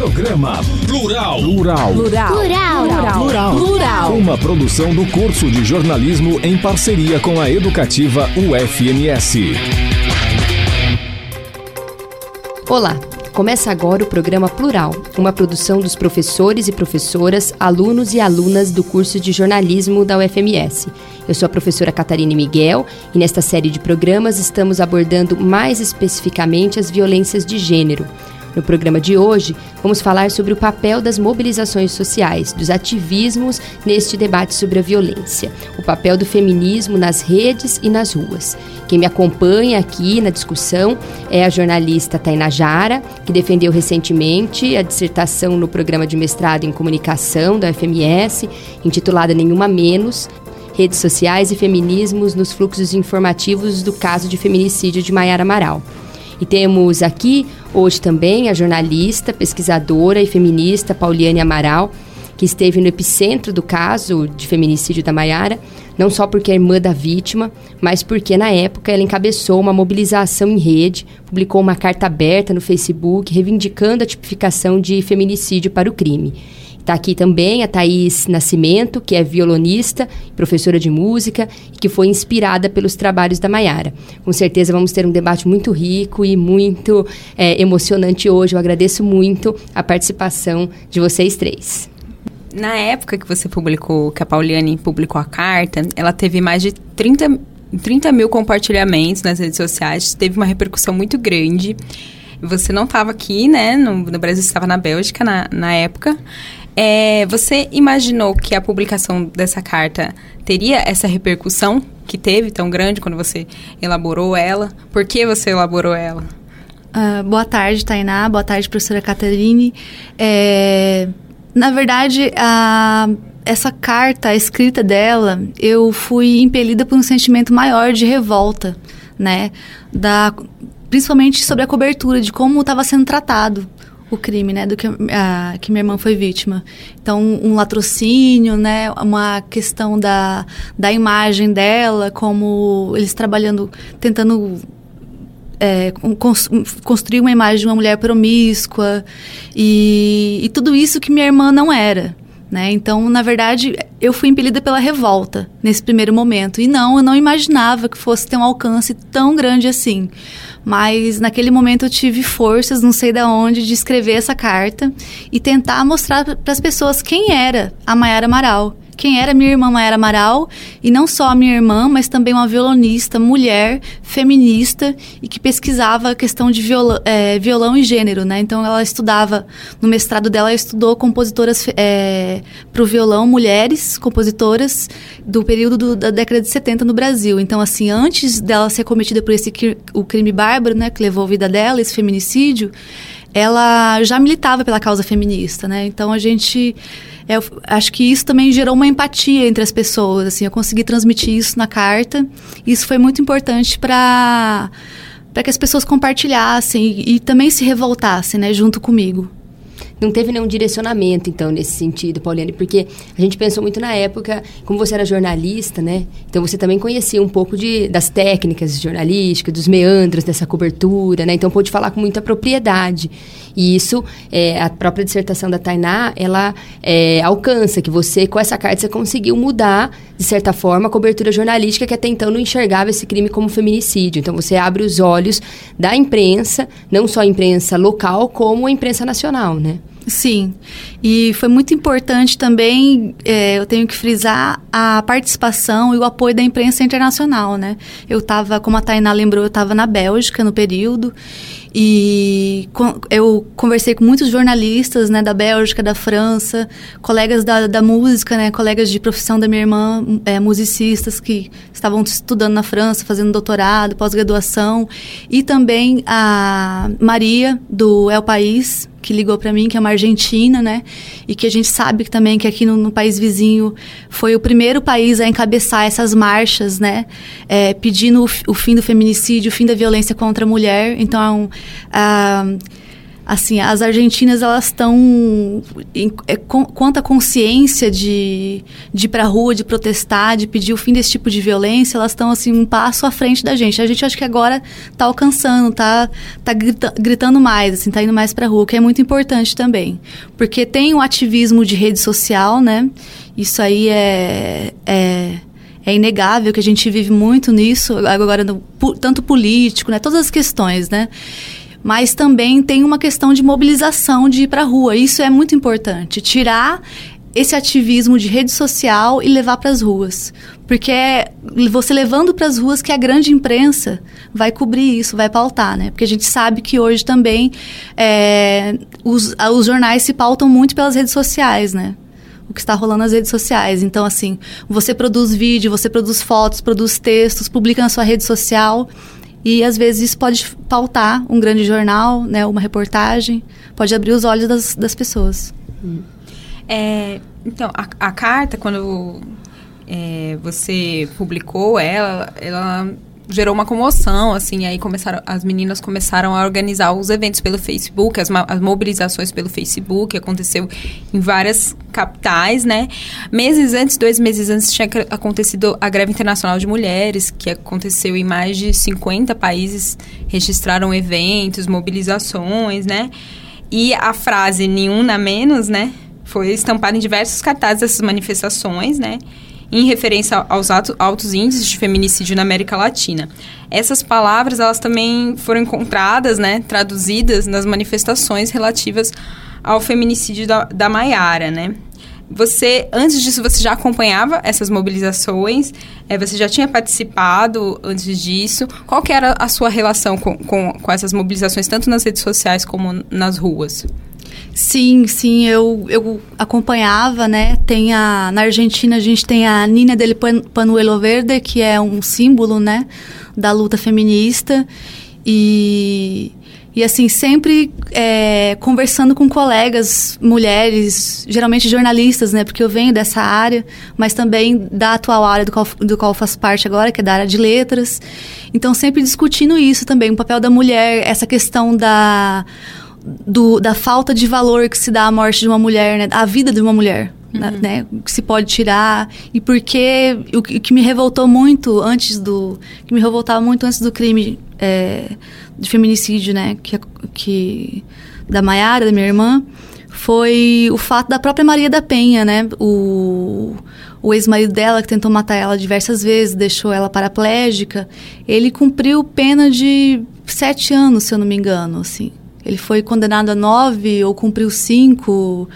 Programa Plural. Plural. Plural. Plural. Plural. Plural. Uma produção do curso de jornalismo em parceria com a educativa UFMS. Olá, começa agora o programa Plural, uma produção dos professores e professoras, alunos e alunas do curso de jornalismo da UFMS. Eu sou a professora Catarina Miguel e nesta série de programas estamos abordando mais especificamente as violências de gênero. No programa de hoje, vamos falar sobre o papel das mobilizações sociais, dos ativismos neste debate sobre a violência, o papel do feminismo nas redes e nas ruas. Quem me acompanha aqui na discussão é a jornalista Tainá Jara, que defendeu recentemente a dissertação no programa de mestrado em comunicação da FMS, intitulada Nenhuma Menos, redes sociais e feminismos nos fluxos informativos do caso de feminicídio de Maiara Amaral. E temos aqui hoje também a jornalista, pesquisadora e feminista Pauliane Amaral, que esteve no epicentro do caso de feminicídio da Maiara, não só porque é irmã da vítima, mas porque na época ela encabeçou uma mobilização em rede, publicou uma carta aberta no Facebook reivindicando a tipificação de feminicídio para o crime. Está aqui também a Thaís Nascimento, que é violonista, professora de música e que foi inspirada pelos trabalhos da Maiara. Com certeza vamos ter um debate muito rico e muito é, emocionante hoje. Eu agradeço muito a participação de vocês três. Na época que você publicou, que a Pauliane publicou a carta, ela teve mais de 30, 30 mil compartilhamentos nas redes sociais, teve uma repercussão muito grande. Você não estava aqui, né? No, no Brasil, estava na Bélgica na, na época. É, você imaginou que a publicação dessa carta teria essa repercussão que teve tão grande quando você elaborou ela? Por que você elaborou ela? Uh, boa tarde, Tainá. Boa tarde, professora Caterine. É, na verdade, a, essa carta, a escrita dela, eu fui impelida por um sentimento maior de revolta, né? Da, principalmente sobre a cobertura, de como estava sendo tratado o crime, né, do que, a, que minha irmã foi vítima. Então, um latrocínio, né, uma questão da, da imagem dela, como eles trabalhando, tentando é, construir uma imagem de uma mulher promíscua e, e tudo isso que minha irmã não era. Né? Então, na verdade, eu fui impelida pela revolta nesse primeiro momento. E não, eu não imaginava que fosse ter um alcance tão grande assim. Mas naquele momento eu tive forças, não sei de onde, de escrever essa carta e tentar mostrar para as pessoas quem era a Mayara Amaral quem era minha irmã Maera Amaral, e não só a minha irmã, mas também uma violonista, mulher, feminista, e que pesquisava a questão de violão, é, violão e gênero, né? Então ela estudava, no mestrado dela, ela estudou compositoras é, para o violão, mulheres compositoras do período do, da década de 70 no Brasil. Então, assim, antes dela ser cometida por esse o crime bárbaro, né, que levou a vida dela, esse feminicídio, ela já militava pela causa feminista, né? Então a gente é, acho que isso também gerou uma empatia entre as pessoas, assim, eu consegui transmitir isso na carta. Isso foi muito importante para para que as pessoas compartilhassem e, e também se revoltassem, né, junto comigo não teve nenhum direcionamento, então, nesse sentido, Pauliane, porque a gente pensou muito na época, como você era jornalista, né? Então você também conhecia um pouco de, das técnicas jornalísticas, dos meandros dessa cobertura, né? Então pôde falar com muita propriedade. E isso, é, a própria dissertação da Tainá, ela é, alcança que você, com essa carta, você conseguiu mudar, de certa forma, a cobertura jornalística que até então não enxergava esse crime como feminicídio. Então você abre os olhos da imprensa, não só a imprensa local, como a imprensa nacional, né? Sim, e foi muito importante também, é, eu tenho que frisar, a participação e o apoio da imprensa internacional, né? Eu estava, como a Tainá lembrou, eu estava na Bélgica no período, e eu conversei com muitos jornalistas, né, da Bélgica, da França, colegas da, da música, né, colegas de profissão da minha irmã, é, musicistas que estavam estudando na França, fazendo doutorado, pós-graduação, e também a Maria, do El País, que ligou para mim, que é uma argentina, né? E que a gente sabe também que aqui no, no, país vizinho foi o primeiro país a encabeçar essas marchas, né? É, pedindo o, o, fim do feminicídio, o fim da violência contra a mulher. Então, a, assim, as argentinas elas estão é, consciência de, de ir para rua, de protestar, de pedir o fim desse tipo de violência, elas estão assim um passo à frente da gente. A gente acho que agora está alcançando, está tá grita, gritando mais, assim, tá indo mais para rua, que é muito importante também, porque tem o ativismo de rede social, né? Isso aí é, é é inegável que a gente vive muito nisso agora no, tanto político, né, todas as questões, né? Mas também tem uma questão de mobilização de ir para a rua. Isso é muito importante. Tirar esse ativismo de rede social e levar para as ruas. Porque é você levando para as ruas que a grande imprensa vai cobrir isso, vai pautar, né? Porque a gente sabe que hoje também é, os, os jornais se pautam muito pelas redes sociais, né? o que está rolando nas redes sociais. Então, assim, você produz vídeo, você produz fotos, produz textos, publica na sua rede social e às vezes isso pode pautar um grande jornal, né, uma reportagem, pode abrir os olhos das, das pessoas. É, então, a, a, carta, quando é, você publicou ela, ela gerou uma comoção, assim, aí começaram, as meninas começaram a organizar os eventos pelo Facebook, as, as mobilizações pelo Facebook, aconteceu em várias capitais, né? Meses antes, dois meses antes, tinha acontecido a greve internacional de mulheres, que aconteceu em mais de 50 países, registraram eventos, mobilizações, né? E a frase nenhum na menos, né? Foi estampada em diversos cartazes dessas manifestações, né? Em referência aos altos índices de feminicídio na América Latina. Essas palavras, elas também foram encontradas, né, traduzidas nas manifestações relativas ao feminicídio da, da Maiara, né? Você, antes disso, você já acompanhava essas mobilizações? É, você já tinha participado antes disso? Qual que era a sua relação com, com, com essas mobilizações, tanto nas redes sociais como nas ruas? Sim, sim, eu, eu acompanhava, né? Tem a, na Argentina a gente tem a Nina del Panuelo Verde, que é um símbolo, né, da luta feminista. E, e assim, sempre é, conversando com colegas, mulheres, geralmente jornalistas, né? Porque eu venho dessa área, mas também da atual área do qual, do qual faço parte agora, que é da área de letras. Então, sempre discutindo isso também, o papel da mulher, essa questão da do, da falta de valor que se dá à morte de uma mulher, né? À vida de uma mulher. Né? Uhum. Né? Que se pode tirar. E porque o, o, que me revoltou muito antes do. que me revoltava muito antes do crime é, de feminicídio, né? Que, que, da Maiara, da minha irmã, foi o fato da própria Maria da Penha, né? O, o ex-marido dela, que tentou matar ela diversas vezes, deixou ela paraplégica, ele cumpriu pena de sete anos, se eu não me engano, assim. Ele foi condenado a nove ou cumpriu cinco.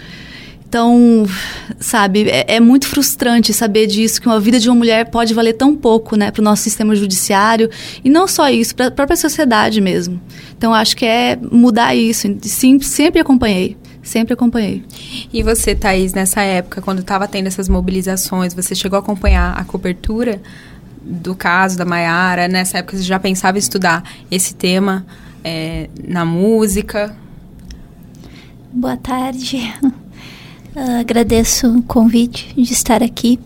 Então, sabe, é, é, muito frustrante saber disso, que uma vida de uma mulher pode valer tão pouco, né, para o nosso sistema judiciário. E não só isso, para a própria sociedade mesmo. Então, acho que é mudar isso. Sim, sempre acompanhei. Sempre acompanhei. E você, Thaís, nessa época, quando estava tendo essas mobilizações, você chegou a acompanhar a cobertura do caso da Maiara? Nessa época, você já pensava em estudar esse tema? É, na música? Boa tarde. Uh, agradeço o convite de estar aqui.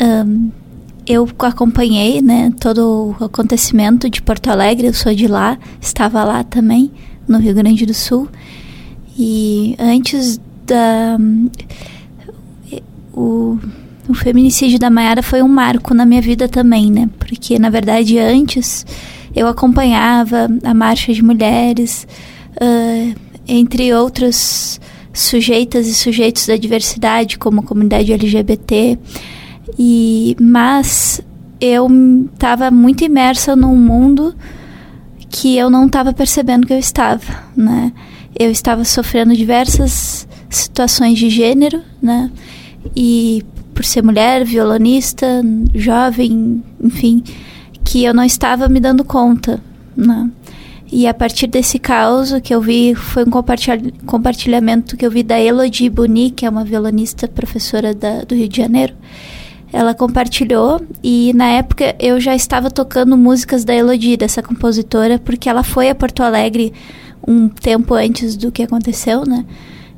Um, eu acompanhei né, todo o acontecimento de Porto Alegre, eu sou de lá, estava lá também, no Rio Grande do Sul. E antes da. O, o feminicídio da Mayara foi um marco na minha vida também, né? Porque, na verdade, antes eu acompanhava a marcha de mulheres, uh, entre outros sujeitas e sujeitos da diversidade, como a comunidade LGBT, e mas eu estava muito imersa num mundo que eu não estava percebendo que eu estava, né? Eu estava sofrendo diversas situações de gênero, né? E por ser mulher, violonista, jovem, enfim, que eu não estava me dando conta, né? E a partir desse caos, que eu vi foi um compartilhamento que eu vi da Elodie Boni, que é uma violonista professora da, do Rio de Janeiro. Ela compartilhou e na época eu já estava tocando músicas da Elodie, dessa compositora, porque ela foi a Porto Alegre um tempo antes do que aconteceu, né?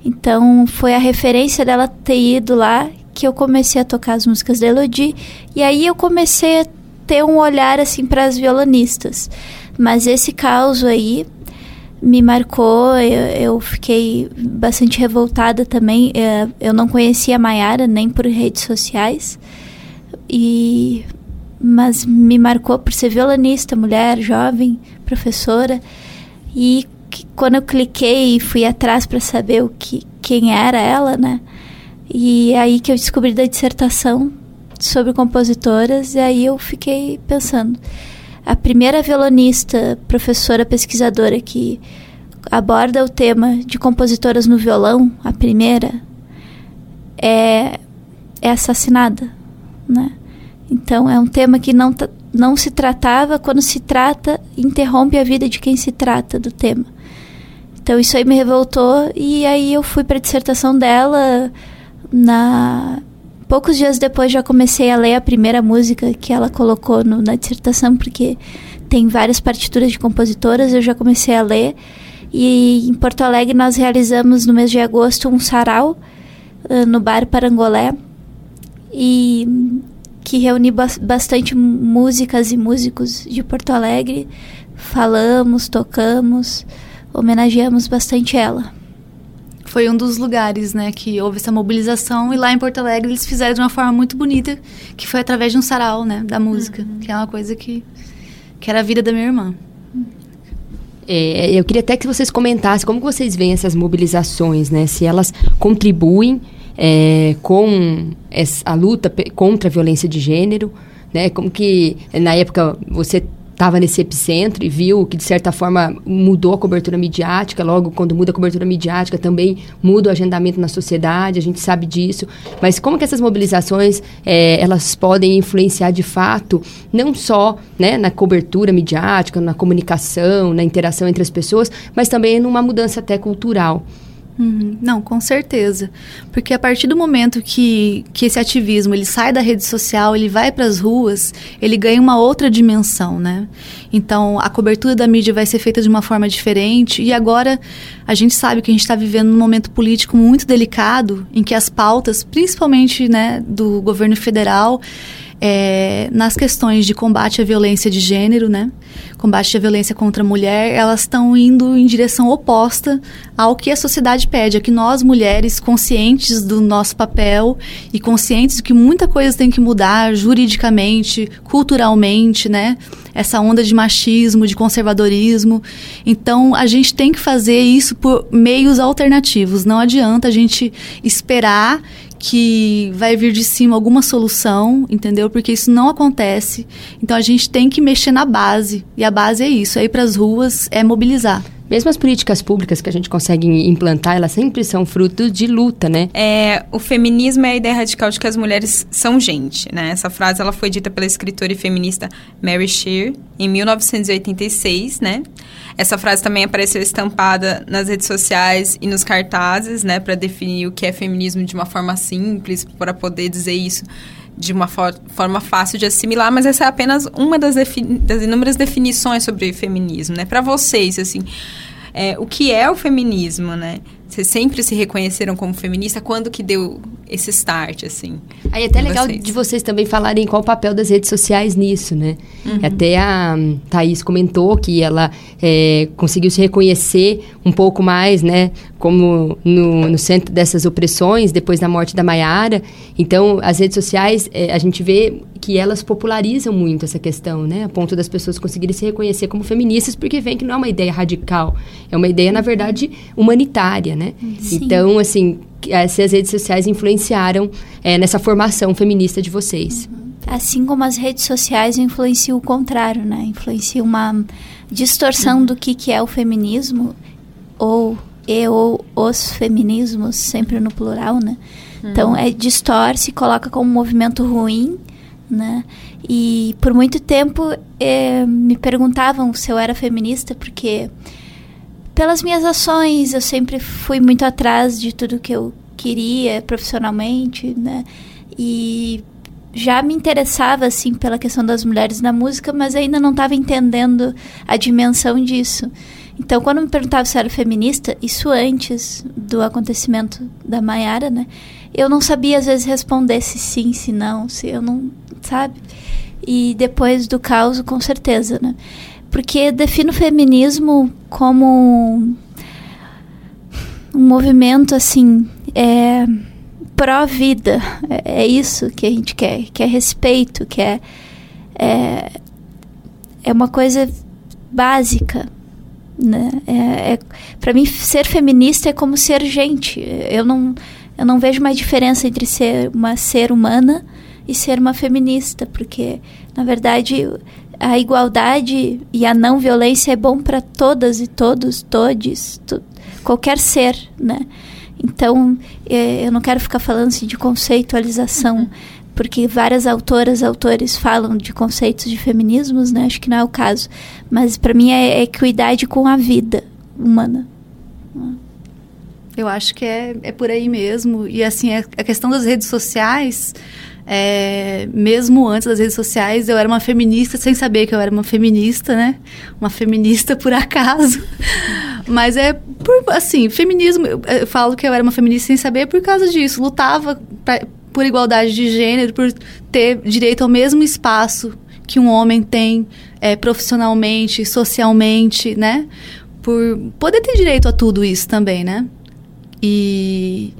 Então foi a referência dela ter ido lá que eu comecei a tocar as músicas da Elodie e aí eu comecei a ter um olhar assim para as violonistas. Mas esse caos aí me marcou, eu, eu, fiquei bastante revoltada também. É, eu não conhecia a Maiara nem por redes sociais, e mas me marcou por ser violonista, mulher, jovem, professora. E quando eu cliquei e fui atrás para saber o que, quem era ela, né? E aí que eu descobri da dissertação sobre compositoras, e aí eu fiquei pensando a primeira violonista, professora pesquisadora que aborda o tema de compositoras no violão, a primeira, é, é assassinada, né? Então é um tema que não, não se tratava, quando se trata, interrompe a vida de quem se trata do tema. Então isso aí me revoltou e aí eu fui para a dissertação dela na poucos dias depois já comecei a ler a primeira música que ela colocou no, na dissertação, porque tem várias partituras de compositoras, eu já comecei a ler. E em Porto Alegre nós realizamos no mês de agosto um sarau uh, no bar Parangolé e que reuni ba bastante músicas e músicos de Porto Alegre. Falamos, tocamos, homenageamos bastante ela foi um dos lugares, né, que houve essa mobilização e lá em Porto Alegre eles fizeram de uma forma muito bonita, que foi através de um sarau, né, da música, uhum. que é uma coisa que que era a vida da minha irmã. É, eu queria até que vocês comentassem como vocês veem essas mobilizações, né, se elas contribuem é, com essa, a luta contra a violência de gênero, né, como que na época você estava nesse epicentro e viu que, de certa forma, mudou a cobertura midiática. Logo, quando muda a cobertura midiática, também muda o agendamento na sociedade, a gente sabe disso. Mas como que essas mobilizações, é, elas podem influenciar, de fato, não só né, na cobertura midiática, na comunicação, na interação entre as pessoas, mas também numa mudança até cultural. Uhum. Não, com certeza. Porque a partir do momento que, que esse ativismo ele sai da rede social, ele vai para as ruas, ele ganha uma outra dimensão, né? Então, a cobertura da mídia vai ser feita de uma forma diferente. E agora, a gente sabe que a gente está vivendo num momento político muito delicado, em que as pautas, principalmente né, do governo federal, é, nas questões de combate à violência de gênero, né? Combate à violência contra a mulher, elas estão indo em direção oposta ao que a sociedade pede, a que nós mulheres, conscientes do nosso papel e conscientes de que muita coisa tem que mudar juridicamente, culturalmente, né? Essa onda de machismo, de conservadorismo. Então, a gente tem que fazer isso por meios alternativos. Não adianta a gente esperar que vai vir de cima alguma solução, entendeu? Porque isso não acontece. Então a gente tem que mexer na base. E a base é isso, é ir para as ruas, é mobilizar. Mesmo as políticas públicas que a gente consegue implantar, elas sempre são fruto de luta, né? É, o feminismo é a ideia radical de que as mulheres são gente, né? Essa frase ela foi dita pela escritora e feminista Mary Shear em 1986, né? Essa frase também apareceu estampada nas redes sociais e nos cartazes, né, para definir o que é feminismo de uma forma simples, para poder dizer isso de uma for forma fácil de assimilar, mas essa é apenas uma das, das inúmeras definições sobre feminismo, né? Para vocês, assim, é, o que é o feminismo, né? Vocês sempre se reconheceram como feminista? Quando que deu esse start, assim? Aí é até legal vocês? de vocês também falarem qual o papel das redes sociais nisso, né? Uhum. Até a Thaís comentou que ela é, conseguiu se reconhecer um pouco mais, né? Como no, no, centro dessas opressões, depois da morte da Maiara. Então, as redes sociais, é, a gente vê que elas popularizam muito essa questão, né? A ponto das pessoas conseguirem se reconhecer como feministas, porque vem que não é uma ideia radical, é uma ideia, na verdade, humanitária, né? Sim. Então, assim, se as redes sociais influenciaram é, nessa formação feminista de vocês. Uhum. Assim como as redes sociais influenciam o contrário, né? Influenciam uma distorção uhum. do que, que é o feminismo, ou e ou os feminismos, sempre no plural, né? Uhum. Então, é distorce, coloca como um movimento ruim, né? E por muito tempo é, me perguntavam se eu era feminista, porque pelas minhas ações eu sempre fui muito atrás de tudo que eu queria profissionalmente, né? E já me interessava assim pela questão das mulheres na música, mas ainda não estava entendendo a dimensão disso. Então, quando me perguntava se era feminista, isso antes do acontecimento da Maiara, né? Eu não sabia às vezes responder se sim, se não, se eu não, sabe? E depois do caos, com certeza, né? porque defino o feminismo como um movimento assim é, pró-vida. É, é, isso que a gente quer, que é respeito, que é, é, é uma coisa básica. Né? É, é para mim, ser feminista é como ser gente. Eu não, eu não vejo mais diferença entre ser uma ser humana e ser uma feminista, porque, na verdade, a igualdade e a não violência é bom para todas e todos, todes, qualquer ser, né? Então, é, eu não quero ficar falando assim, de conceitualização, uhum. porque várias autoras, autores falam de conceitos de feminismos, né? Acho que não é o caso. Mas para mim é, é equidade com a vida humana. Eu acho que é, é por aí mesmo. E assim, a questão das redes sociais é, mesmo antes das redes sociais, eu era uma feminista sem saber que eu era uma feminista, né? Uma feminista por acaso. Mas é por, assim, feminismo, eu, eu falo que eu era uma feminista sem saber por causa disso. Lutava pra, por igualdade de gênero, por ter direito ao mesmo espaço que um homem tem é, profissionalmente, socialmente, né? Por poder ter direito a tudo isso também, né? E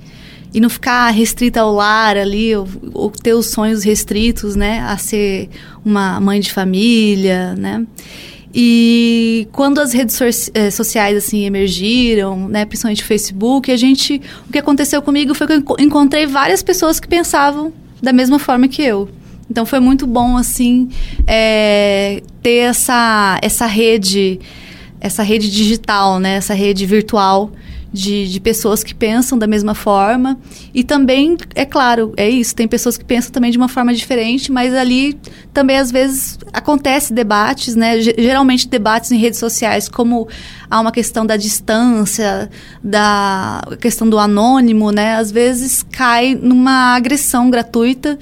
e não ficar restrita ao lar ali, ou, ou, ter os sonhos restritos, né, a ser uma mãe de família, né. E quando as redes so eh, sociais assim emergiram, né, principalmente o Facebook, a gente, o que aconteceu comigo foi que eu encontrei várias pessoas que pensavam da mesma forma que eu. Então foi muito bom assim é, ter essa essa rede essa rede digital, né, essa rede virtual de, de pessoas que pensam da mesma forma. E também, é claro, é isso, tem pessoas que pensam também de uma forma diferente, mas ali também às vezes acontece debates, né? Geralmente debates em redes sociais, como há uma questão da distância, da questão do anônimo, né? Às vezes cai numa agressão gratuita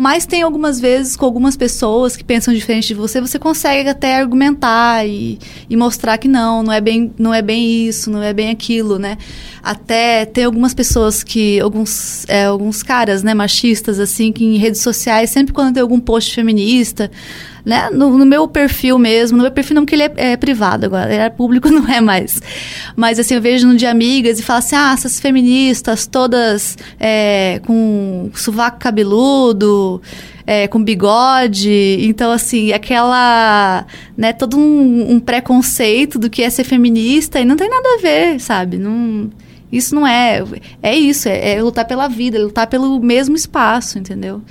mas tem algumas vezes com algumas pessoas que pensam diferente de você, você consegue até argumentar e, e mostrar que não, não é, bem, não é bem isso, não é bem aquilo, né? Até tem algumas pessoas que, alguns, é, alguns caras, né, machistas, assim, que em redes sociais, sempre quando tem algum post feminista, né? No, no, meu perfil mesmo, no meu perfil não, porque ele é, é, privado agora, ele é público, não é mais. Mas assim, eu vejo no de amigas e falo assim, ah, essas feministas todas é, com sovaco cabeludo, é, com bigode. Então, assim, aquela, né, todo um, um, preconceito do que é ser feminista e não tem nada a ver, sabe? Não... Isso não é. É isso, é, é lutar pela vida, é lutar pelo mesmo espaço, entendeu?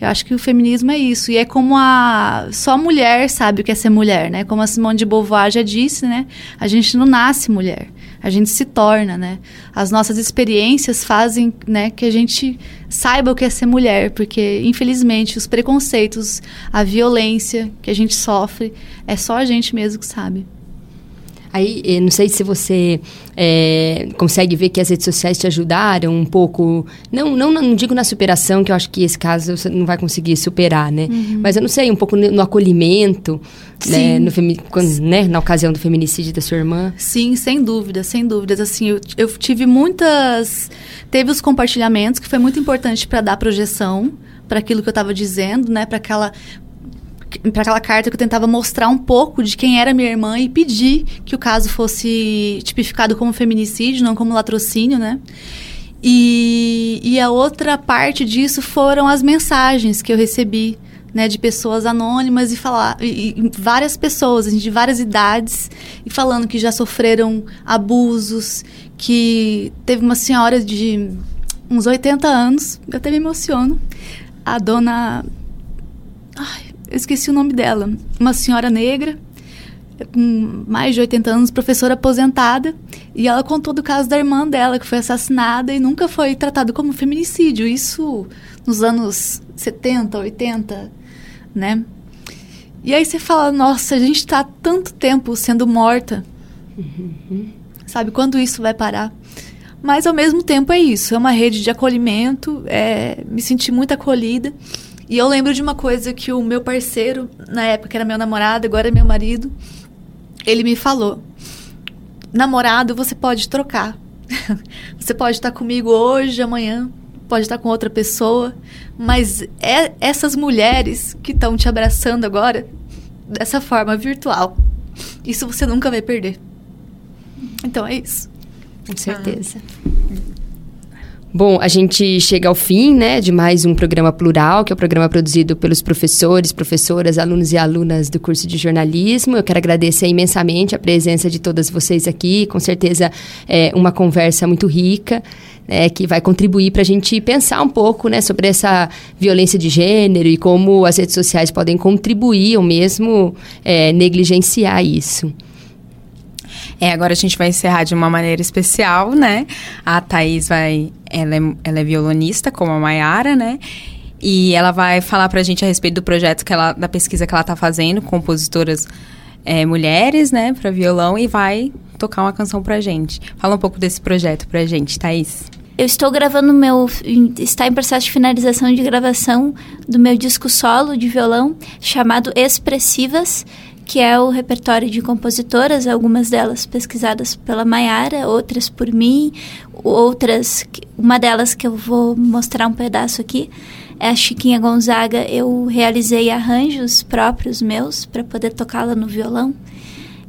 Eu acho que o feminismo é isso. E é como a. Só mulher sabe o que é ser mulher, né? Como a Simone de Beauvoir já disse, né? A gente não nasce mulher. A gente se torna, né? As nossas experiências fazem né, que a gente saiba o que é ser mulher, porque, infelizmente, os preconceitos, a violência que a gente sofre, é só a gente mesmo que sabe. Aí, eh, não sei se você é, consegue ver que as redes sociais te ajudaram um pouco. Não, não, não digo na superação, que eu acho que esse caso você não vai conseguir superar, né? Uhum. Mas eu não sei, um pouco no, no acolhimento, né? No quando, né? Na ocasião do feminicídio da sua irmã. Sim, sem dúvida, sem dúvidas. Assim, eu, eu tive muitas. Teve os compartilhamentos, que foi muito importante para dar projeção para aquilo que eu estava dizendo, né? Para aquela para aquela carta que eu tentava mostrar um pouco de quem era minha irmã e pedir que o caso fosse tipificado como feminicídio, não como latrocínio, né? E, e a outra parte disso foram as mensagens que eu recebi, né, de pessoas anônimas e falar e, e várias pessoas assim, de várias idades e falando que já sofreram abusos, que teve uma senhora de uns 80 anos, eu até me emociono, a dona Ai, eu esqueci o nome dela, uma senhora negra, com mais de 80 anos, professora aposentada, e ela contou do caso da irmã dela, que foi assassinada e nunca foi tratado como feminicídio. Isso nos anos 70, 80, né? E aí você fala, nossa, a gente está tanto tempo sendo morta. Uhum. Sabe, quando isso vai parar? Mas ao mesmo tempo é isso, é uma rede de acolhimento, é, me senti muito acolhida. E eu lembro de uma coisa que o meu parceiro, na época era meu namorado, agora é meu marido, ele me falou: namorado você pode trocar. você pode estar comigo hoje, amanhã, pode estar com outra pessoa, mas é essas mulheres que estão te abraçando agora dessa forma virtual. Isso você nunca vai perder. Então é isso. Com certeza. Bom, a gente chega ao fim, né, de mais um programa plural, que é o um programa produzido pelos professores, professoras, alunos e alunas do curso de jornalismo. Eu quero agradecer imensamente a presença de todas vocês aqui. Com certeza é uma conversa muito rica. Né, que vai contribuir para a gente pensar um pouco né, sobre essa violência de gênero e como as redes sociais podem contribuir ou mesmo é, negligenciar isso. É, agora a gente vai encerrar de uma maneira especial, né? A Thaís vai. Ela é, ela é violonista, como a Mayara, né? E ela vai falar pra gente a respeito do projeto que ela, da pesquisa que ela tá fazendo, compositoras é, mulheres, né, para violão, e vai tocar uma canção pra gente. Fala um pouco desse projeto pra gente, Thaís. Eu estou gravando meu. Está em processo de finalização de gravação do meu disco solo de violão, chamado Expressivas que é o repertório de compositoras, algumas delas pesquisadas pela Maiara, outras por mim, outras, uma delas que eu vou mostrar um pedaço aqui, é a Chiquinha Gonzaga. Eu realizei arranjos próprios meus para poder tocá-la no violão.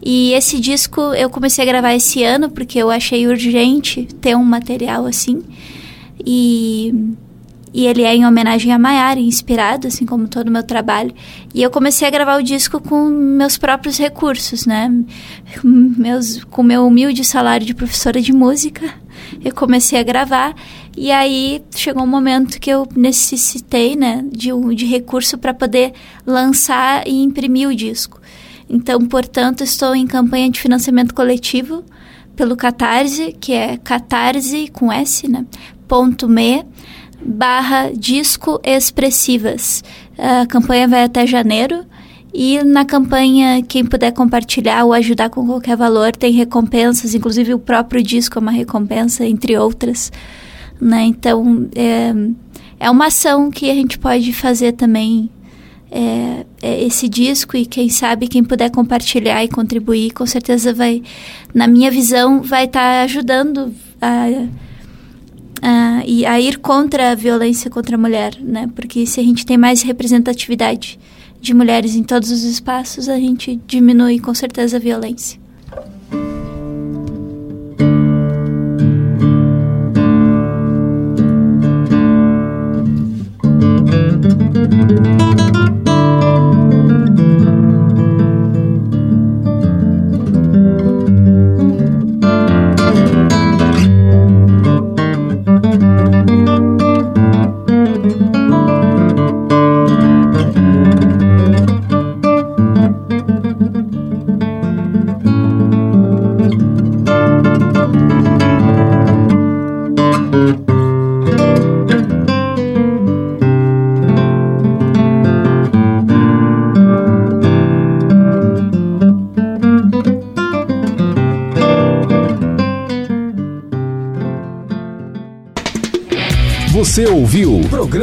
E esse disco eu comecei a gravar esse ano porque eu achei urgente ter um material assim. E e ele é em homenagem a Maiara, inspirado, assim como todo o meu trabalho. E eu comecei a gravar o disco com meus próprios recursos, né? Meus, com meu humilde salário de professora de música, eu comecei a gravar. E aí chegou um momento que eu necessitei, né, de, de recurso para poder lançar e imprimir o disco. Então, portanto, estou em campanha de financiamento coletivo pelo Catarse, que é catarse com S, né? Ponto me barra disco expressivas. A campanha vai até janeiro. E na campanha, quem puder compartilhar ou ajudar com qualquer valor, tem recompensas, inclusive o próprio disco é uma recompensa, entre outras. Né? Então, é, é uma ação que a gente pode fazer também é, é esse disco e quem sabe quem puder compartilhar e contribuir, com certeza vai, na minha visão, vai estar tá ajudando a uh, e a ir contra a violência contra a mulher, né? Porque se a gente tem mais representatividade de mulheres em todos os espaços, a gente diminui com certeza a violência.